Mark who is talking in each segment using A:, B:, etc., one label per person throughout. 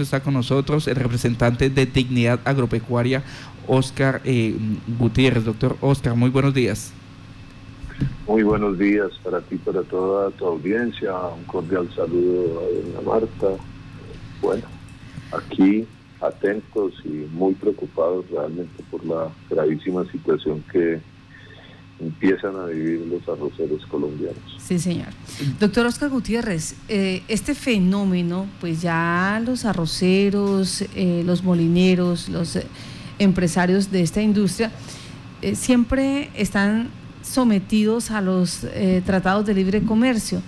A: Está con nosotros el representante de Dignidad Agropecuaria, Oscar eh, Gutiérrez. Doctor Oscar, muy buenos días.
B: Muy buenos días para ti, para toda tu audiencia. Un cordial saludo a doña Marta. Bueno, aquí atentos y muy preocupados realmente por la gravísima situación que empiezan a vivir los arroceros colombianos.
C: Sí, señor. Doctor Oscar Gutiérrez, eh, este fenómeno, pues ya los arroceros, eh, los molineros, los eh, empresarios de esta industria, siempre están sometidos a los tratados de libre comercio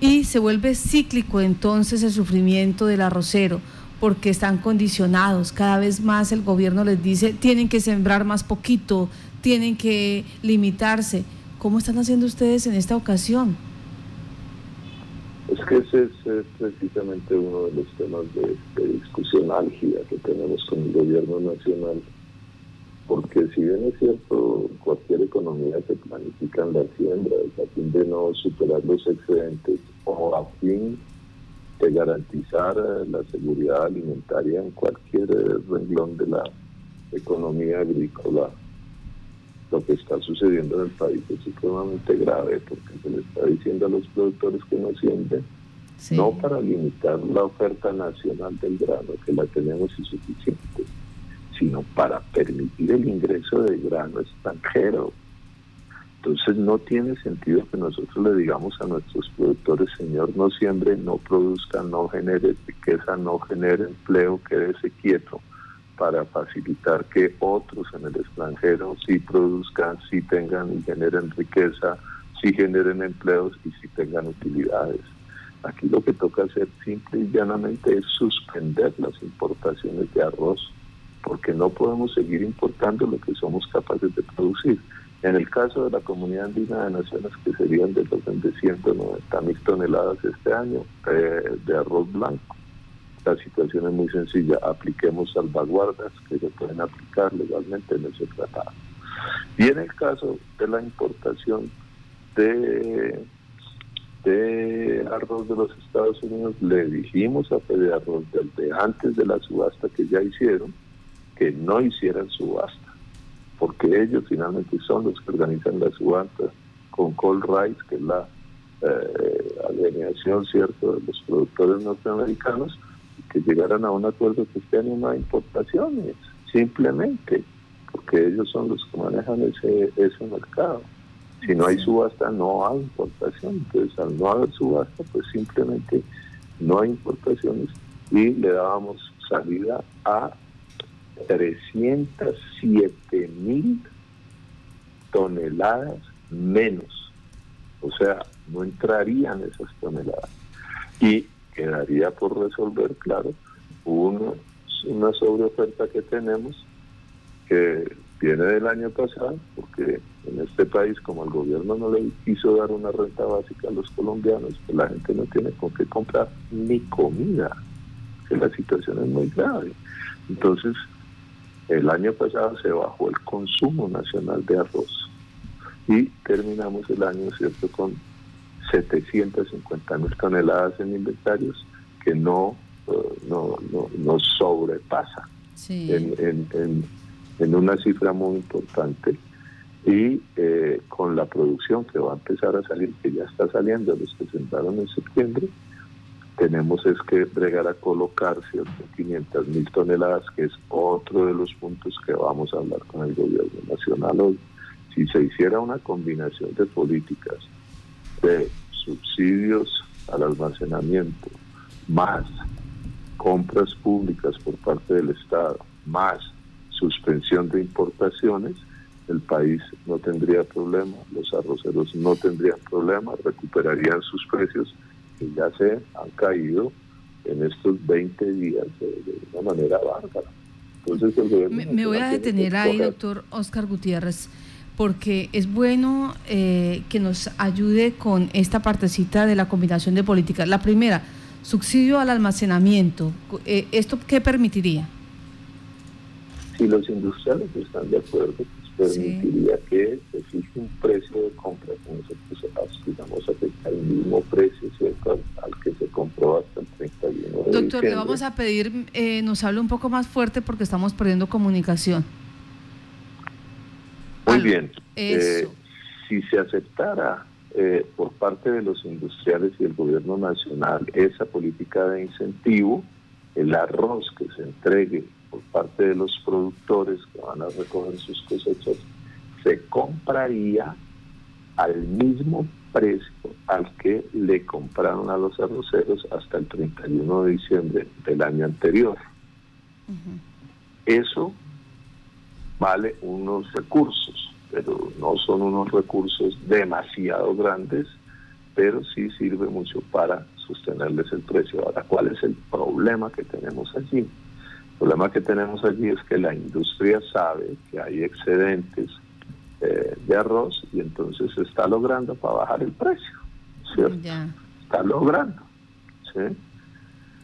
C: y se vuelve cíclico entonces el sufrimiento del arrocero porque están condicionados. Cada vez más el gobierno les dice, tienen que sembrar más poquito, tienen que limitarse. ¿Cómo están haciendo ustedes en esta ocasión?
B: Es que ese es, precisamente uno de los temas de, discusión álgida que tenemos con el gobierno nacional, porque si bien es cierto, cualquier economía se planifica en la siembra a fin de no superar los excedentes o a fin de garantizar la seguridad alimentaria en cualquier renglón de la economía agrícola lo que está sucediendo en el país es supremamente grave porque se le está diciendo a los productores que no sienten, no para limitar la oferta nacional del grano, que la tenemos insuficiente, sino para permitir el ingreso de grano extranjero. Entonces no tiene sentido que nosotros le digamos a nuestros productores, señor, no siembre, no produzca, no genere riqueza, no genere empleo, quédese quieto para facilitar que otros en el extranjero sí produzcan, sí tengan y generen riqueza, sí generen empleos y sí tengan utilidades. Aquí lo que toca hacer simple y llanamente es suspender las importaciones de arroz, porque no podemos seguir importando lo que somos capaces de producir. En el caso de la Comunidad Andina de Naciones, que serían de los de 190 mil toneladas este año eh, de arroz blanco, la situación es muy sencilla, apliquemos salvaguardas que se pueden aplicar legalmente en ese tratado. Y en el caso de la importación de, arroz de los Estados Unidos, le dijimos a Fede Arroz desde antes de la subasta que ya hicieron, que no hicieran subasta, porque ellos finalmente son los que organizan la subasta con Cold Rice, que es la eh, alineación cierto de los productores norteamericanos, que llegaran a un acuerdo que este año no hay importaciones, simplemente, porque ellos son los que manejan ese, ese mercado. Si no hay subasta, no hay importación. Entonces, al no haber subasta, pues simplemente no hay importaciones y le dábamos salida a 307 mil toneladas menos. O sea, no entrarían esas toneladas. Y quedaría por resolver, claro, uno, una sobreoferta que tenemos que viene del año pasado, porque en este país, como el gobierno no le quiso dar una renta básica a los colombianos, pues la gente no tiene con qué comprar ni comida, que la situación es muy grave. Entonces, el año pasado se bajó el consumo nacional de arroz y terminamos el año, ¿cierto?, con 750 mil toneladas en inventarios que no, eh, no, no, sobrepasa en, en, una cifra muy importante y eh, con la producción que va a empezar a salir, que ya está saliendo, los que sembraron en septiembre, tenemos es que bregar a colocar 500 mil toneladas, que es otro de los puntos que vamos a hablar con el gobierno nacional hoy. Si se hiciera una combinación de políticas de subsidios al almacenamiento, más compras públicas por parte del Estado, más suspensión de importaciones, el país no tendría problema, los arroceros no tendrían problema, recuperarían sus precios que ya se han caído en estos 20 días de, una manera bárbara.
C: Entonces, me, me voy a detener ahí, doctor Oscar Gutiérrez porque es bueno eh, que nos ayude con esta partecita de la combinación de políticas. La primera, subsidio al almacenamiento. Eh, ¿Esto qué permitiría?
B: Si los industriales están de acuerdo, pues permitiría que se fije un precio de compra que nosotros aspiramos a afectar el mismo precio cierto al, que se compró hasta el 31 de
C: Doctor, le vamos a pedir, eh, nos hable un poco más fuerte porque estamos perdiendo comunicación.
B: Muy bien. Eh, si se aceptara eh, por parte de los industriales y el gobierno nacional esa política de incentivo, el arroz que se entregue por parte de los productores que van a recoger sus cosechas, se compraría al mismo precio al que le compraron a los arroceros hasta el 31 de diciembre del año anterior. Eso vale unos recursos, pero no son unos recursos demasiado grandes, pero sí sirve mucho para sostenerles el precio. Ahora, ¿cuál es el problema que tenemos allí? El problema que tenemos allí es que la industria sabe que hay excedentes eh, de arroz y entonces se está logrando para bajar el precio, ¿cierto? Está logrando, ¿sí?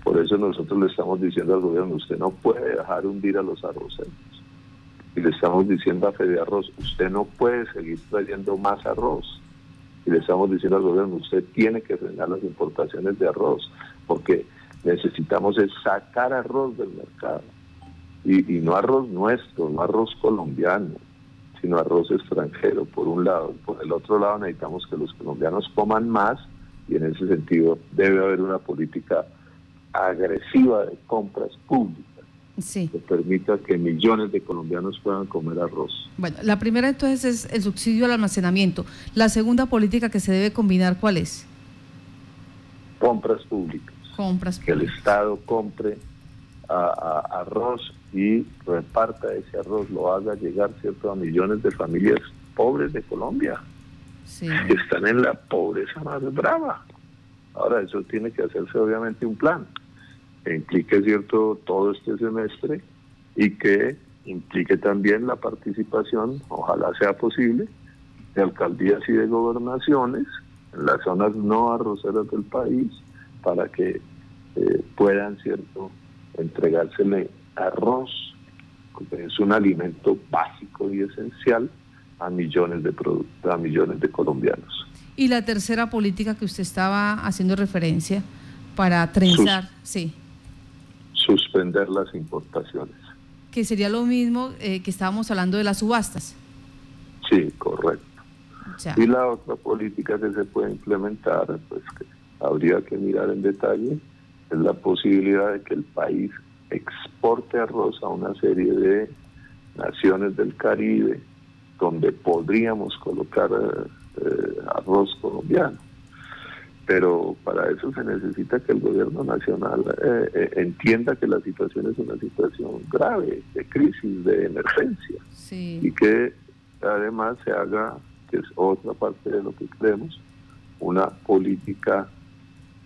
B: Por eso nosotros le estamos diciendo al gobierno, usted no puede dejar hundir a los arroceros. Y le estamos diciendo a Fede Arroz, usted no puede seguir trayendo más arroz. Y le estamos diciendo al gobierno, usted tiene que frenar las importaciones de arroz, porque necesitamos es sacar arroz del mercado. Y, no arroz nuestro, no arroz colombiano, sino arroz extranjero, por un lado. Por el otro lado, necesitamos que los colombianos coman más y en ese sentido debe haber una política agresiva de compras públicas que permita que millones de colombianos puedan comer arroz.
C: Bueno, la primera entonces es el subsidio al almacenamiento. La segunda política que se debe combinar, ¿cuál es?
B: Compras públicas que el Estado compre arroz y reparta ese arroz, lo haga llegar cierto a millones de familias pobres de Colombia, que están en la pobreza más brava. Ahora, eso tiene que hacerse obviamente un plan que implique cierto todo este semestre y que implique también la participación, ojalá sea posible, de alcaldías y de gobernaciones en las zonas no arroceras del país para que eh, puedan, ¿cierto?, entregársele arroz, que es un alimento básico y esencial a millones de a millones de colombianos.
C: Y la tercera política que usted estaba haciendo referencia para trenzar, sí.
B: Suspender las importaciones.
C: Que sería lo mismo eh, que estábamos hablando de las subastas.
B: Sí, correcto. Y la otra política que se puede implementar, pues que habría que mirar en detalle, es la posibilidad de que el país exporte arroz a una serie de naciones del Caribe donde podríamos colocar eh, arroz colombiano. Pero para eso se necesita que el gobierno nacional eh, eh, entienda que la situación es una situación grave, de crisis, de emergencia, y que además se haga, que es otra parte de lo que creemos, una política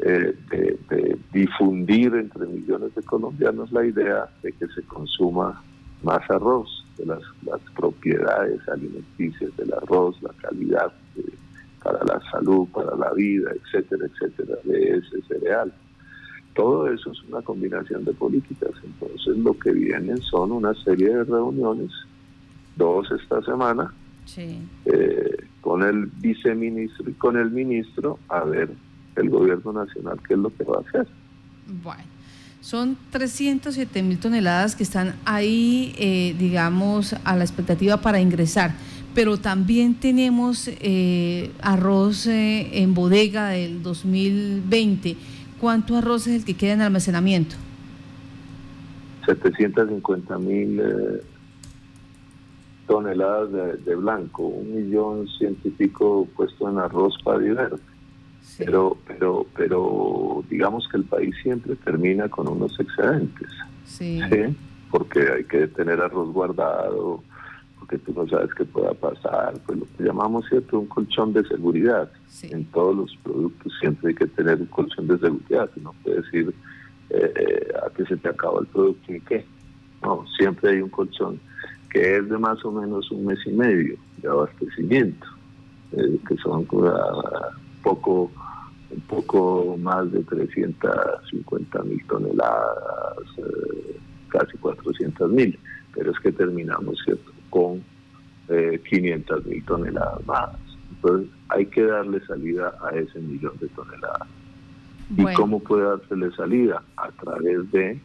B: eh, de, difundir entre millones de colombianos la idea de que se consuma más arroz, de las, propiedades alimenticias del arroz, la calidad para la salud, para la vida, etcétera, etcétera, de ese cereal. Todo eso es una combinación de políticas. Entonces lo que vienen son una serie de reuniones, dos esta semana, eh, con el viceministro y con el ministro, a ver el gobierno nacional qué es lo que va a hacer.
C: Bueno. Son 307 mil toneladas que están ahí, eh, digamos, a la expectativa para ingresar, pero también tenemos eh, arroz eh, en bodega del 2020. ¿Cuánto arroz es el que queda en almacenamiento?
B: 750 mil toneladas de, de, blanco, un millón ciento y pico puesto en arroz para verde. Pero, pero, pero digamos que el país siempre termina con unos excedentes. Sí. Porque hay que tener arroz guardado, porque tú no sabes qué pueda pasar. Pues lo que llamamos, ¿cierto? Un colchón de seguridad. En todos los productos siempre hay que tener un colchón de seguridad. No puedes ir eh, eh, a que se te acaba el producto y qué. No, siempre hay un colchón que es de más o menos un mes y medio de abastecimiento, eh, que son poco un poco más de 350 mil toneladas, eh, casi 400 mil, pero es que terminamos ¿cierto? Con 500 eh, mil toneladas más. Entonces hay que darle salida a ese millón de toneladas. ¿Y cómo puede dársele salida? A través de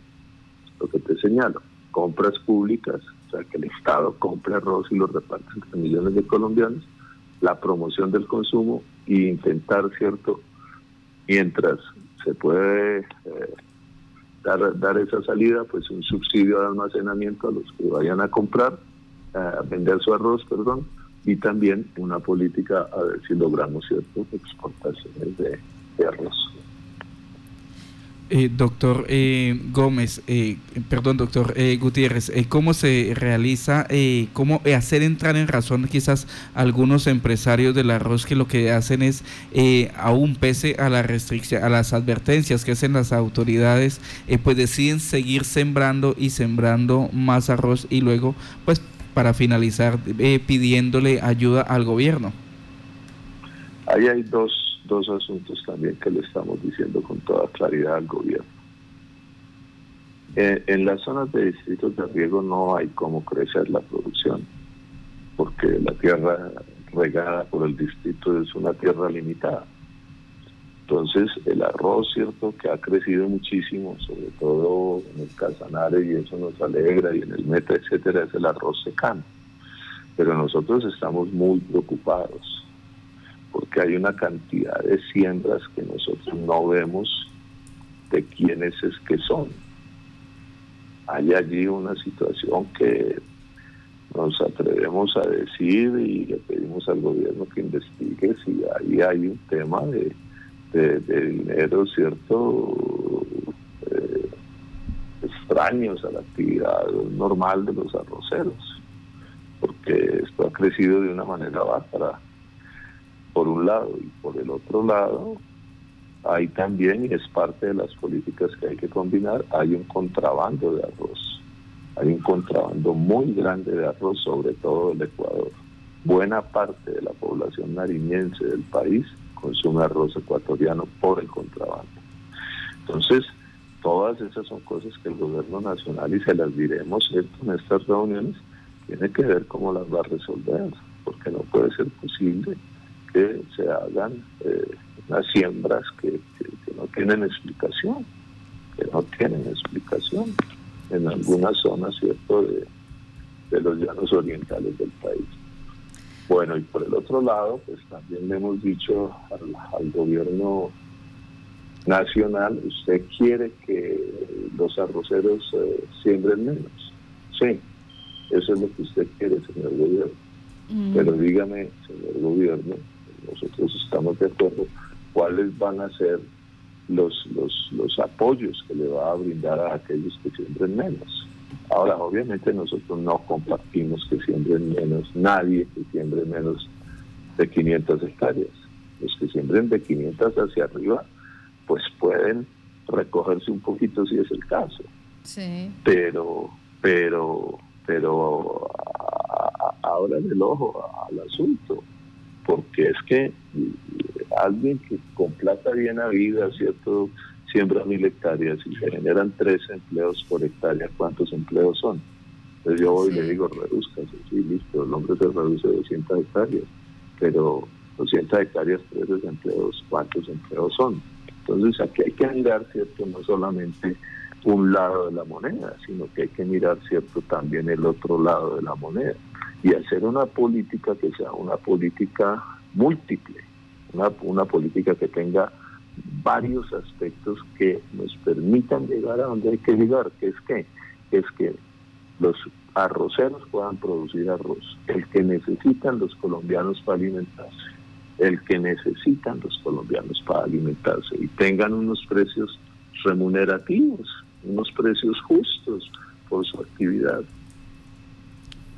B: lo que te señalo, compras públicas, o sea, que el Estado compre arroz y lo reparte entre millones de colombianos, la promoción del consumo e intentar, ¿cierto? Mientras se puede eh, dar, dar esa salida, pues un subsidio de almacenamiento a los que vayan a comprar, vender su arroz, perdón, y también una política a ver si logramos ciertas exportaciones de arroz.
A: Eh, doctor eh, Gómez, eh, perdón, doctor Gutiérrez, ¿cómo se realiza, cómo hacer entrar en razón quizás algunos empresarios del arroz que lo que hacen es, aún pese a la restricción, a las advertencias que hacen las autoridades, pues deciden seguir sembrando y sembrando más arroz y luego, pues para finalizar, pidiéndole ayuda al gobierno?
B: Ahí hay dos dos asuntos también que le estamos diciendo con toda claridad al gobierno. Eh, en las zonas de distritos de riego no hay cómo crecer la producción, porque la tierra regada por el distrito es una tierra limitada. Entonces, el arroz, cierto, que ha crecido muchísimo, sobre todo en el Casanare, y eso nos alegra, y en el Meta, etcétera, es el arroz secano. Pero nosotros estamos muy preocupados porque hay una cantidad de siembras que nosotros no vemos de quiénes es que son. Hay allí una situación que nos atrevemos a decir y le pedimos al gobierno que investigue si ahí hay un tema de, dinero, ¿cierto? Eh, extraños a la actividad normal de los arroceros, porque esto ha crecido de una manera bárbara por un lado y por el otro lado hay también, y es parte de las políticas que hay que combinar, hay un contrabando de arroz. Hay un contrabando muy grande de arroz, sobre todo del Ecuador. Buena parte de la población nariñense del país consume arroz ecuatoriano por el contrabando. Entonces, todas esas son cosas que el gobierno nacional, y se las diremos en estas reuniones, tiene que ver cómo las va a resolver, porque no puede ser posible que se hagan eh, unas siembras que, no tienen explicación, que no tienen explicación en algunas zonas, ¿cierto?, de, los llanos orientales del país. Bueno, y por el otro lado, pues también le hemos dicho al, gobierno nacional, usted quiere que los arroceros eh, siembren menos. Sí, eso es lo que usted quiere, señor gobierno. Mm. Pero dígame, señor gobierno, nosotros estamos de acuerdo cuáles van a ser los, los, los apoyos que le va a brindar a aquellos que siembren menos. Ahora, obviamente nosotros no compartimos que siembren menos, nadie que siembre menos de 500 hectáreas. Los que siembren de 500 hacia arriba, pues pueden recogerse un poquito si es el caso. Sí. Pero, pero, pero ahora el ojo al asunto porque es que alguien que con plata bien vida, ¿cierto? Siembra mil hectáreas y se generan tres empleos por hectárea, ¿cuántos empleos son? Entonces yo voy y le digo, reduzcase, sí, listo, el hombre se reduce 200 hectáreas, pero 200 hectáreas, tres empleos, ¿cuántos empleos son? Entonces aquí hay que mirar, ¿cierto? No solamente un lado de la moneda, sino que hay que mirar, ¿cierto? También el otro lado de la moneda y hacer una política que sea una política múltiple, una, una política que tenga varios aspectos que nos permitan llegar a donde hay que llegar, que es que es que los arroceros puedan producir arroz, el que necesitan los colombianos para alimentarse, el que necesitan los colombianos para alimentarse y tengan unos precios remunerativos, unos precios justos por su actividad.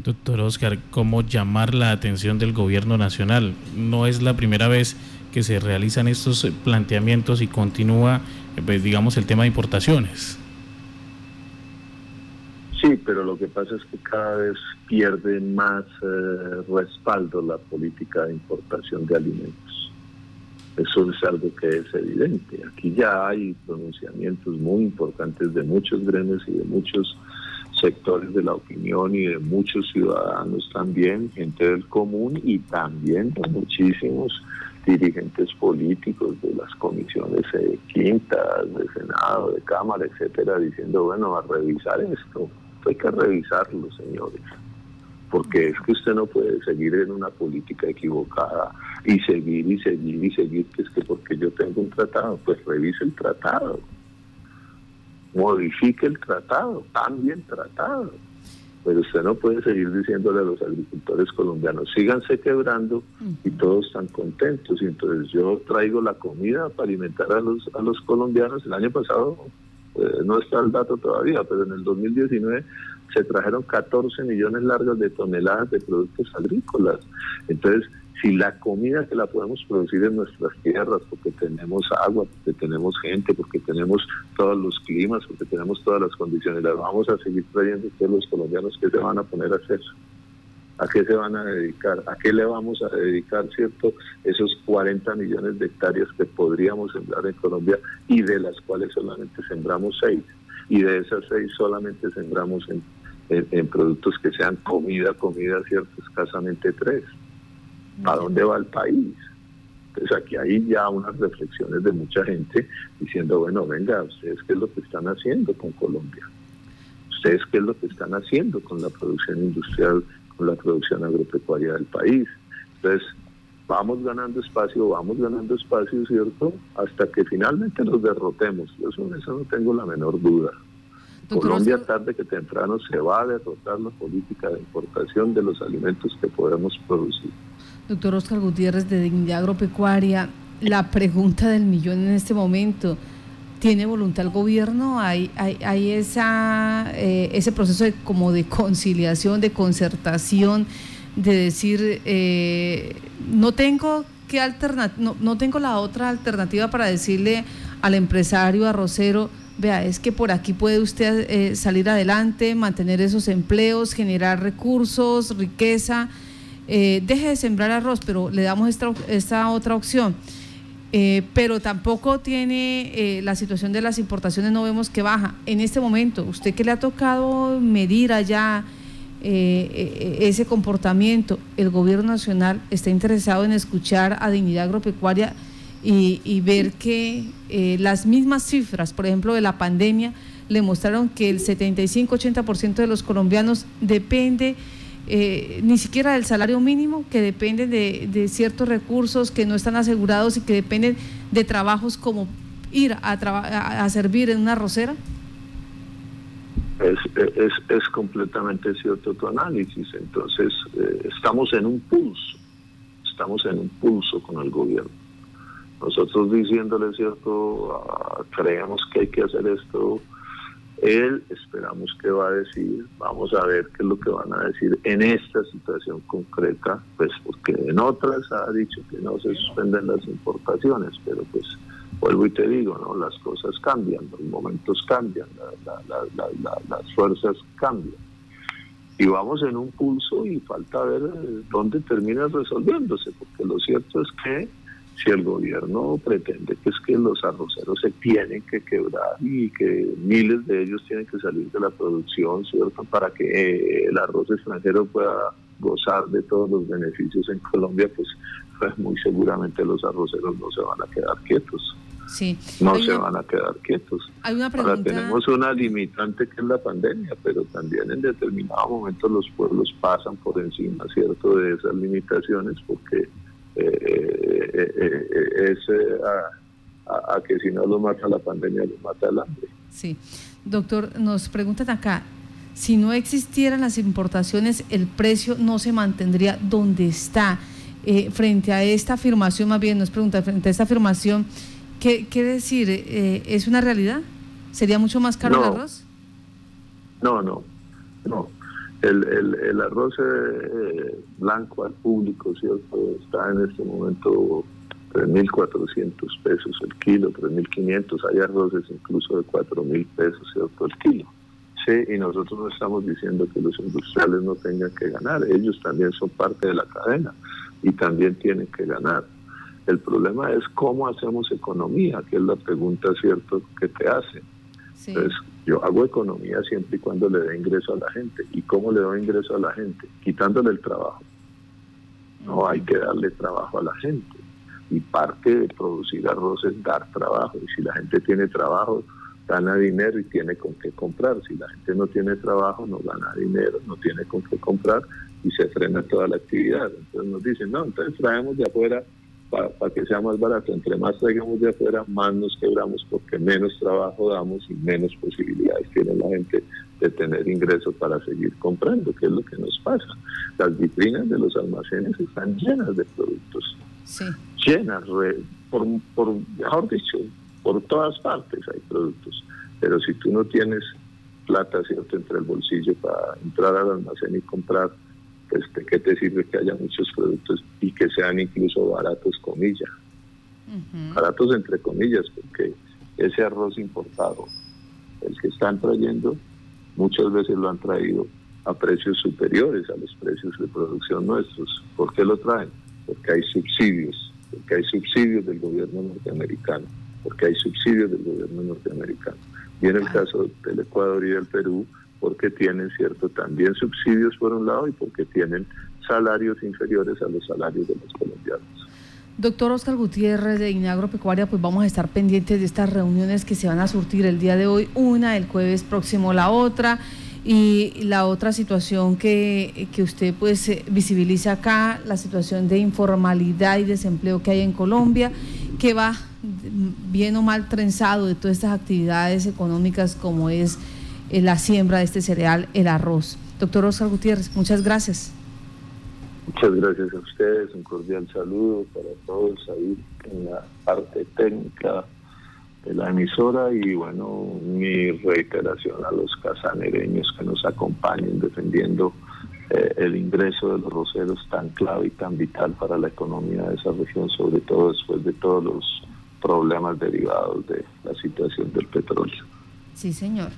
D: Doctor Oscar, ¿cómo llamar la atención del gobierno nacional? No es la primera vez que se realizan estos planteamientos y continúa, pues, digamos, el tema de importaciones.
B: Sí, pero lo que pasa es que cada vez pierde más eh, respaldo la política de importación de alimentos. Eso es algo que es evidente. Aquí ya hay pronunciamientos muy importantes de muchos gremios y de muchos sectores de la opinión y de muchos ciudadanos también, gente del común y también de muchísimos dirigentes políticos de las comisiones eh, quintas, de Senado, de Cámara, etcétera, diciendo, bueno, a revisar esto, hay que revisarlo, señores, porque es que usted no puede seguir en una política equivocada y seguir y seguir y seguir, que es que porque yo tengo un tratado, pues revise el tratado, modifique el tratado, cambie el tratado pero usted no puede seguir diciéndole a los agricultores colombianos, síganse quebrando y todos están contentos. Y entonces yo traigo la comida para alimentar a los, a los colombianos. El año pasado, eh, no está el dato todavía, pero en el 2019 se trajeron 14 millones largas de toneladas de productos agrícolas. Entonces, si la comida que la podemos producir en nuestras tierras, porque tenemos agua, porque tenemos gente, porque tenemos todos los climas, porque tenemos todas las condiciones, las vamos a seguir trayendo ustedes los colombianos, ¿qué se van a poner a hacer? ¿A qué se van a dedicar? ¿A qué le vamos a dedicar, cierto, esos 40 millones de hectáreas que podríamos sembrar en Colombia y de las cuales solamente sembramos 6? Y de esas 6 solamente sembramos en, en, productos que sean comida, comida, cierto, escasamente 3 ¿A dónde va el país? Entonces aquí hay ya unas reflexiones de mucha gente diciendo, bueno, venga, ¿ustedes qué es lo que están haciendo con Colombia? ¿Ustedes qué es lo que están haciendo con la producción industrial, con la producción agropecuaria del país? Entonces, vamos ganando espacio, vamos ganando espacio, ¿cierto? Hasta que finalmente los derrotemos. Yo sobre eso no tengo la menor duda. Colombia tarde que temprano se va a derrotar la política de importación de los alimentos que podemos producir.
C: Doctor Oscar Gutiérrez de Dignidad Agropecuaria, la pregunta del millón en este momento, ¿tiene voluntad el gobierno? ¿Hay, hay, esa, eh, ese proceso de, como de conciliación, de concertación, de decir, eh, no tengo qué no, no tengo la otra alternativa para decirle al empresario arrocero, vea, es que por aquí puede usted eh, salir adelante, mantener esos empleos, generar recursos, riqueza, eh, deje de sembrar arroz, pero le damos esta, otra opción. Eh, pero tampoco tiene eh, la situación de las importaciones, no vemos que baja. En este momento, ¿usted qué le ha tocado medir allá ese comportamiento? El gobierno nacional está interesado en escuchar a Dignidad Agropecuaria y, y ver que las mismas cifras, por ejemplo, de la pandemia, le mostraron que el 75-80% de los colombianos depende eh, ni siquiera del salario mínimo, que depende de, ciertos recursos que no están asegurados y que dependen de trabajos como ir a, a, servir en una rosera?
B: Es, es, es, completamente cierto tu análisis. Entonces, eh, estamos en un pulso, estamos en un pulso con el gobierno. Nosotros diciéndole, cierto, ah, creemos que hay que hacer esto él esperamos que va a decir, vamos a ver qué es lo que van a decir en esta situación concreta, pues porque en otras ha dicho que no se suspenden las importaciones, pero pues vuelvo y te digo, ¿no? las cosas cambian, los momentos cambian, las fuerzas cambian. Y vamos en un pulso y falta ver dónde termina resolviéndose, porque lo cierto es que si el gobierno pretende que es que los arroceros se tienen que quebrar y que miles de ellos tienen que salir de la producción, ¿cierto? Para que eh, el arroz extranjero pueda gozar de todos los beneficios en Colombia, pues, pues muy seguramente los arroceros no se van a quedar quietos.
C: Sí.
B: No se van a quedar quietos.
C: Hay una pregunta...
B: Ahora tenemos una limitante que es la pandemia, pero también en determinado momento los pueblos pasan por encima, ¿cierto?, de esas limitaciones porque es a, que si no lo mata la pandemia, lo mata el hambre.
C: Sí. Doctor, nos preguntan acá, si no existieran las importaciones, el precio no se mantendría donde está. frente a esta afirmación, más bien nos pregunta, frente a esta afirmación, ¿qué quiere decir? ¿Es una realidad? ¿Sería mucho más caro el arroz?
B: No, no, no. El, el, el arroz eh, blanco al público, ¿cierto? Está en este momento 3.400 pesos el kilo, 3.500. Hay arroces incluso de 4.000 pesos, ¿cierto? El kilo. Sí, y nosotros no estamos diciendo que los industriales no tengan que ganar. Ellos también son parte de la cadena y también tienen que ganar. El problema es cómo hacemos economía, que es la pregunta, ¿cierto?, que te hacen. Entonces, Yo hago economía siempre y cuando le dé ingreso a la gente. ¿Y cómo le doy ingreso a la gente? Quitándole el trabajo. No hay que darle trabajo a la gente. Y parte de producir arroz es dar trabajo. Y si la gente tiene trabajo, gana dinero y tiene con qué comprar. Si la gente no tiene trabajo, no gana dinero, no tiene con qué comprar y se frena toda la actividad. Entonces nos dicen, no, entonces traemos de afuera para, que sea más barato. Entre más traigamos de afuera, más nos quebramos porque menos trabajo damos y menos posibilidades tiene la gente de tener ingresos para seguir comprando, que es lo que nos pasa. Las vitrinas de los almacenes están llenas de productos. Llenas, por, por, mejor dicho, por todas partes hay productos. Pero si tú no tienes plata, ¿cierto?, entre el bolsillo para entrar al almacén y comprar, pues ¿de qué te sirve que haya muchos productos y que sean incluso baratos, comillas? Baratos entre comillas, porque ese arroz importado, el que están trayendo, muchas veces lo han traído a precios superiores a los precios de producción nuestros. ¿Por qué lo traen? Porque hay subsidios, porque hay subsidios del gobierno norteamericano, porque hay subsidios del gobierno norteamericano. Y en el caso del Ecuador y del Perú, porque tienen, cierto, también subsidios por un lado y porque tienen salarios inferiores a los salarios de los colombianos.
C: Doctor Oscar Gutiérrez de Inagropecuaria, pues vamos a estar pendientes de estas reuniones que se van a surtir el día de hoy, una el jueves próximo la otra y la otra situación que, que usted pues eh, visibiliza acá, la situación de informalidad y desempleo que hay en Colombia, que va bien o mal trenzado de todas estas actividades económicas como es eh, la siembra de este cereal, el arroz. Doctor Oscar Gutiérrez, muchas gracias.
B: Muchas gracias a ustedes, un cordial saludo para todos ahí en la parte técnica de la emisora y bueno, mi reiteración a los casanereños que nos acompañen defendiendo eh, el ingreso de los roceros tan clave y tan vital para la economía de esa región, sobre todo después de todos los problemas derivados de la situación del petróleo.
C: Sí, señor.